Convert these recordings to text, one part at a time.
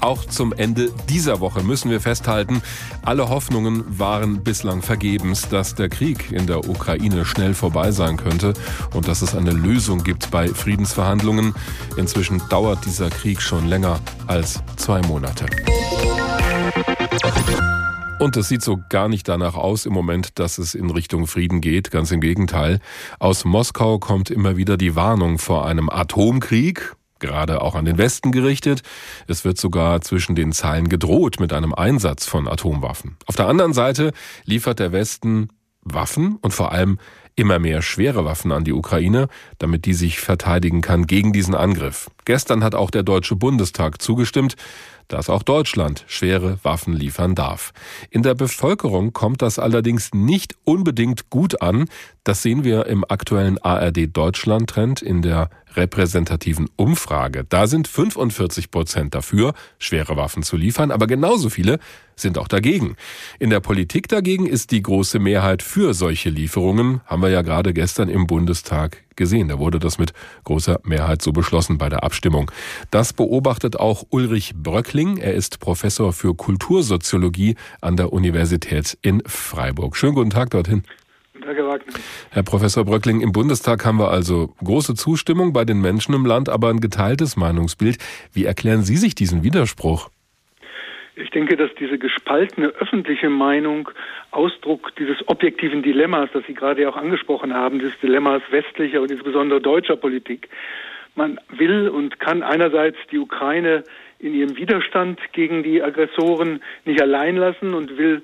Auch zum Ende dieser Woche müssen wir festhalten, alle Hoffnungen waren bislang vergebens, dass der Krieg in der Ukraine schnell vorbei sein könnte und dass es eine Lösung gibt bei Friedensverhandlungen. Inzwischen dauert dieser Krieg schon länger als zwei Monate. Und es sieht so gar nicht danach aus im Moment, dass es in Richtung Frieden geht. Ganz im Gegenteil. Aus Moskau kommt immer wieder die Warnung vor einem Atomkrieg gerade auch an den Westen gerichtet. Es wird sogar zwischen den Zeilen gedroht mit einem Einsatz von Atomwaffen. Auf der anderen Seite liefert der Westen Waffen und vor allem immer mehr schwere Waffen an die Ukraine, damit die sich verteidigen kann gegen diesen Angriff. Gestern hat auch der Deutsche Bundestag zugestimmt, dass auch Deutschland schwere Waffen liefern darf. In der Bevölkerung kommt das allerdings nicht unbedingt gut an. Das sehen wir im aktuellen ARD Deutschland Trend in der repräsentativen Umfrage. Da sind 45 Prozent dafür, schwere Waffen zu liefern, aber genauso viele sind auch dagegen. In der Politik dagegen ist die große Mehrheit für solche Lieferungen, haben wir ja gerade gestern im Bundestag gesehen. Da wurde das mit großer Mehrheit so beschlossen bei der Abstimmung. Das beobachtet auch Ulrich Bröckling. Er ist Professor für Kultursoziologie an der Universität in Freiburg. Schönen guten Tag dorthin. Tag, Herr Wagner. Herr Professor Bröckling, im Bundestag haben wir also große Zustimmung bei den Menschen im Land, aber ein geteiltes Meinungsbild. Wie erklären Sie sich diesen Widerspruch? Ich denke, dass diese gespaltene öffentliche Meinung Ausdruck dieses objektiven Dilemmas, das Sie gerade auch angesprochen haben, des Dilemmas westlicher und insbesondere deutscher Politik. Man will und kann einerseits die Ukraine in ihrem Widerstand gegen die Aggressoren nicht allein lassen und will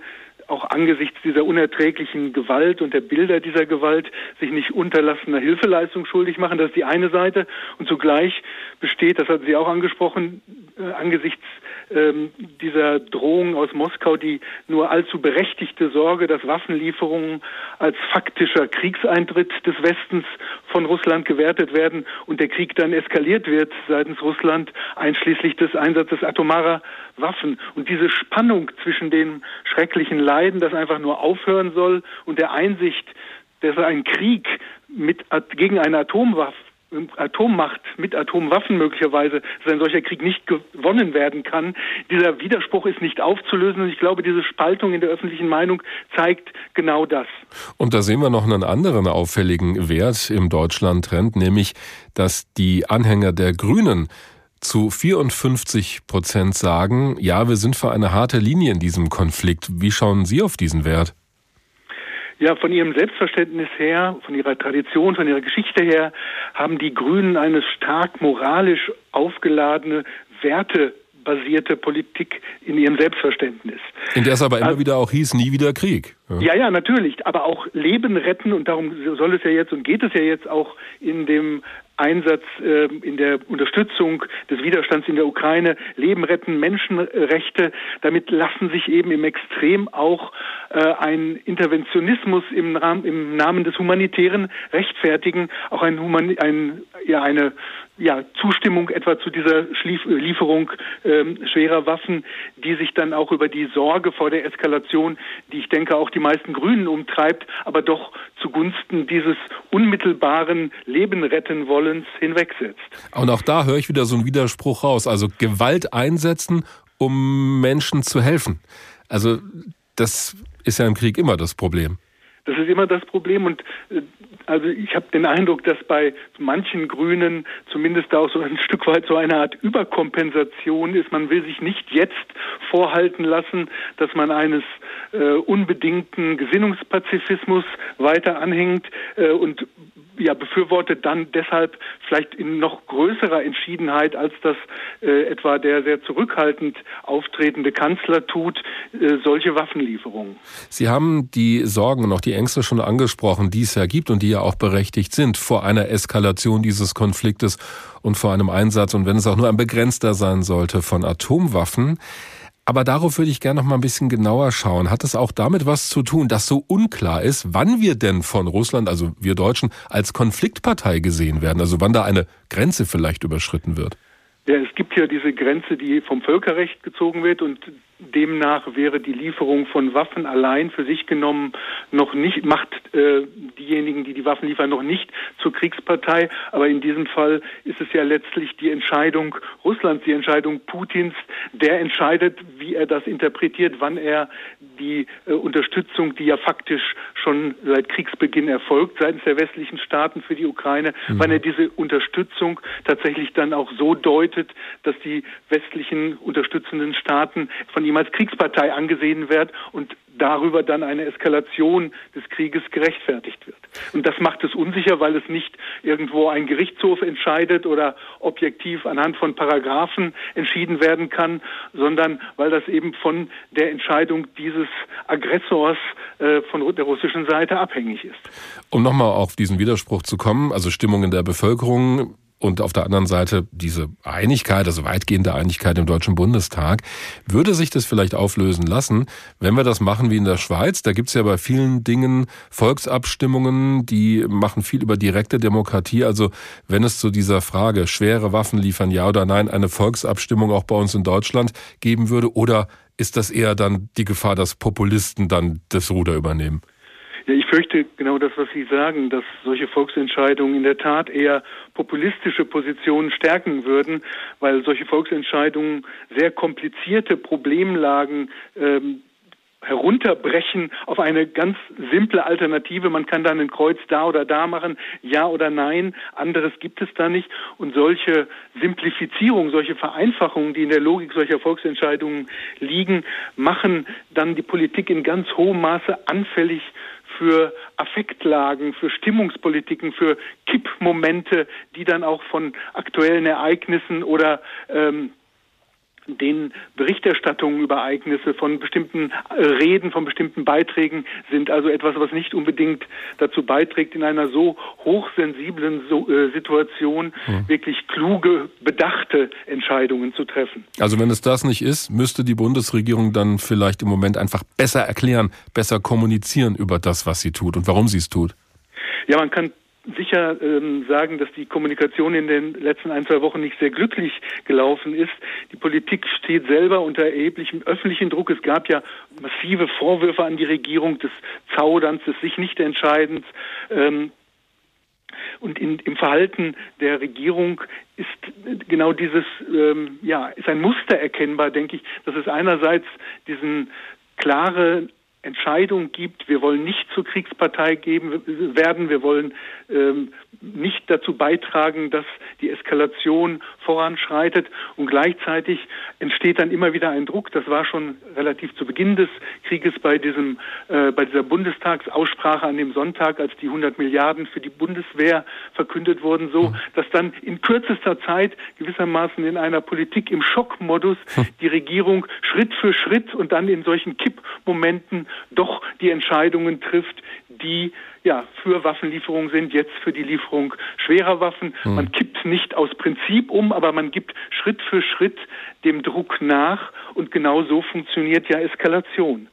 auch angesichts dieser unerträglichen Gewalt und der Bilder dieser Gewalt sich nicht unterlassener Hilfeleistung schuldig machen. Das ist die eine Seite. Und zugleich besteht, das hatten Sie auch angesprochen, äh, angesichts ähm, dieser Drohung aus Moskau die nur allzu berechtigte Sorge, dass Waffenlieferungen als faktischer Kriegseintritt des Westens von Russland gewertet werden und der Krieg dann eskaliert wird seitens Russland, einschließlich des Einsatzes atomarer Waffen. Und diese Spannung zwischen dem schrecklichen Leiden, das einfach nur aufhören soll, und der Einsicht, dass ein Krieg mit, gegen eine Atomwaffe Atommacht mit Atomwaffen möglicherweise, dass ein solcher Krieg nicht gewonnen werden kann. Dieser Widerspruch ist nicht aufzulösen und ich glaube, diese Spaltung in der öffentlichen Meinung zeigt genau das. Und da sehen wir noch einen anderen auffälligen Wert im Deutschland-Trend, nämlich, dass die Anhänger der Grünen zu 54 Prozent sagen, ja, wir sind für eine harte Linie in diesem Konflikt. Wie schauen Sie auf diesen Wert? Ja, von ihrem Selbstverständnis her, von ihrer Tradition, von ihrer Geschichte her, haben die Grünen eine stark moralisch aufgeladene Werte basierte Politik in ihrem Selbstverständnis. In der es aber immer also, wieder auch hieß, nie wieder Krieg. Ja. ja, natürlich. Aber auch Leben retten und darum soll es ja jetzt und geht es ja jetzt auch in dem Einsatz äh, in der Unterstützung des Widerstands in der Ukraine, Leben retten, Menschenrechte. Damit lassen sich eben im Extrem auch äh, ein Interventionismus im, Rahmen, im Namen des Humanitären rechtfertigen, auch ein, Human, ein ja eine ja, Zustimmung etwa zu dieser Schlief Lieferung ähm, schwerer Waffen, die sich dann auch über die Sorge vor der Eskalation, die ich denke auch die meisten Grünen umtreibt, aber doch zugunsten dieses unmittelbaren Leben retten wollens hinwegsetzt. Und auch da höre ich wieder so einen Widerspruch raus. Also Gewalt einsetzen, um Menschen zu helfen. Also das ist ja im Krieg immer das Problem. Das ist immer das Problem und äh, also ich habe den Eindruck, dass bei manchen Grünen zumindest auch so ein Stück weit so eine Art Überkompensation ist. Man will sich nicht jetzt vorhalten lassen, dass man eines äh, unbedingten Gesinnungspazifismus weiter anhängt äh, und ja, befürwortet dann deshalb vielleicht in noch größerer Entschiedenheit, als das äh, etwa der sehr zurückhaltend auftretende Kanzler tut, äh, solche Waffenlieferungen. Sie haben die Sorgen und auch die Ängste schon angesprochen, die es ja gibt und die ja auch berechtigt sind vor einer Eskalation dieses Konfliktes und vor einem Einsatz und wenn es auch nur ein begrenzter sein sollte von Atomwaffen. Aber darauf würde ich gerne noch mal ein bisschen genauer schauen. Hat es auch damit was zu tun, dass so unklar ist, wann wir denn von Russland, also wir Deutschen, als Konfliktpartei gesehen werden? Also wann da eine Grenze vielleicht überschritten wird? Ja, es gibt hier diese Grenze, die vom Völkerrecht gezogen wird und demnach wäre die Lieferung von Waffen allein für sich genommen noch nicht, macht äh, diejenigen, die die Waffen liefern, noch nicht zur Kriegspartei. Aber in diesem Fall ist es ja letztlich die Entscheidung Russlands, die Entscheidung Putins, der entscheidet, wie er das interpretiert, wann er die äh, Unterstützung, die ja faktisch schon seit Kriegsbeginn erfolgt seitens der westlichen Staaten für die Ukraine, mhm. wann er diese Unterstützung tatsächlich dann auch so deutet, dass die westlichen unterstützenden Staaten von ihm als Kriegspartei angesehen wird und darüber dann eine Eskalation des Krieges gerechtfertigt wird. Und das macht es unsicher, weil es nicht irgendwo ein Gerichtshof entscheidet oder objektiv anhand von Paragraphen entschieden werden kann, sondern weil das eben von der Entscheidung dieses Aggressors äh, von der russischen Seite abhängig ist. Um nochmal auf diesen Widerspruch zu kommen, also Stimmung in der Bevölkerung und auf der anderen Seite diese Einigkeit, also weitgehende Einigkeit im Deutschen Bundestag. Würde sich das vielleicht auflösen lassen, wenn wir das machen wie in der Schweiz? Da gibt's ja bei vielen Dingen Volksabstimmungen, die machen viel über direkte Demokratie. Also wenn es zu dieser Frage, schwere Waffen liefern, ja oder nein, eine Volksabstimmung auch bei uns in Deutschland geben würde, oder ist das eher dann die Gefahr, dass Populisten dann das Ruder übernehmen? Ja, ich fürchte genau das, was Sie sagen, dass solche Volksentscheidungen in der Tat eher populistische Positionen stärken würden, weil solche Volksentscheidungen sehr komplizierte Problemlagen ähm, herunterbrechen auf eine ganz simple Alternative. Man kann dann ein Kreuz da oder da machen, ja oder nein. Anderes gibt es da nicht. Und solche Simplifizierung, solche Vereinfachungen, die in der Logik solcher Volksentscheidungen liegen, machen dann die Politik in ganz hohem Maße anfällig für Affektlagen, für Stimmungspolitiken, für Kippmomente, die dann auch von aktuellen Ereignissen oder ähm, den Berichterstattungen über Ereignisse von bestimmten äh, Reden, von bestimmten Beiträgen sind also etwas, was nicht unbedingt dazu beiträgt, in einer so hochsensiblen äh, Situation hm. wirklich kluge, bedachte Entscheidungen zu treffen. Also wenn es das nicht ist, müsste die Bundesregierung dann vielleicht im Moment einfach besser erklären, besser kommunizieren über das, was sie tut und warum sie es tut. Ja, man kann sicher ähm, sagen, dass die Kommunikation in den letzten ein, zwei Wochen nicht sehr glücklich gelaufen ist. Die Politik steht selber unter erheblichem öffentlichen Druck. Es gab ja massive Vorwürfe an die Regierung des Zauderns, des sich nicht entscheidens. Ähm, und in, im Verhalten der Regierung ist genau dieses, ähm, ja, ist ein Muster erkennbar, denke ich, dass es einerseits diesen klare Entscheidung gibt, wir wollen nicht zur Kriegspartei geben, werden, wir wollen ähm, nicht dazu beitragen, dass die Eskalation voranschreitet und gleichzeitig entsteht dann immer wieder ein Druck. Das war schon relativ zu Beginn des Krieges bei diesem äh, bei dieser Bundestagsaussprache an dem Sonntag, als die 100 Milliarden für die Bundeswehr verkündet wurden, so, dass dann in kürzester Zeit gewissermaßen in einer Politik im Schockmodus hm. die Regierung Schritt für Schritt und dann in solchen Kippmomenten doch die Entscheidungen trifft, die ja für Waffenlieferungen sind, jetzt für die Lieferung schwerer Waffen. Mhm. Man kippt nicht aus Prinzip um, aber man gibt Schritt für Schritt dem Druck nach und genau so funktioniert ja Eskalation.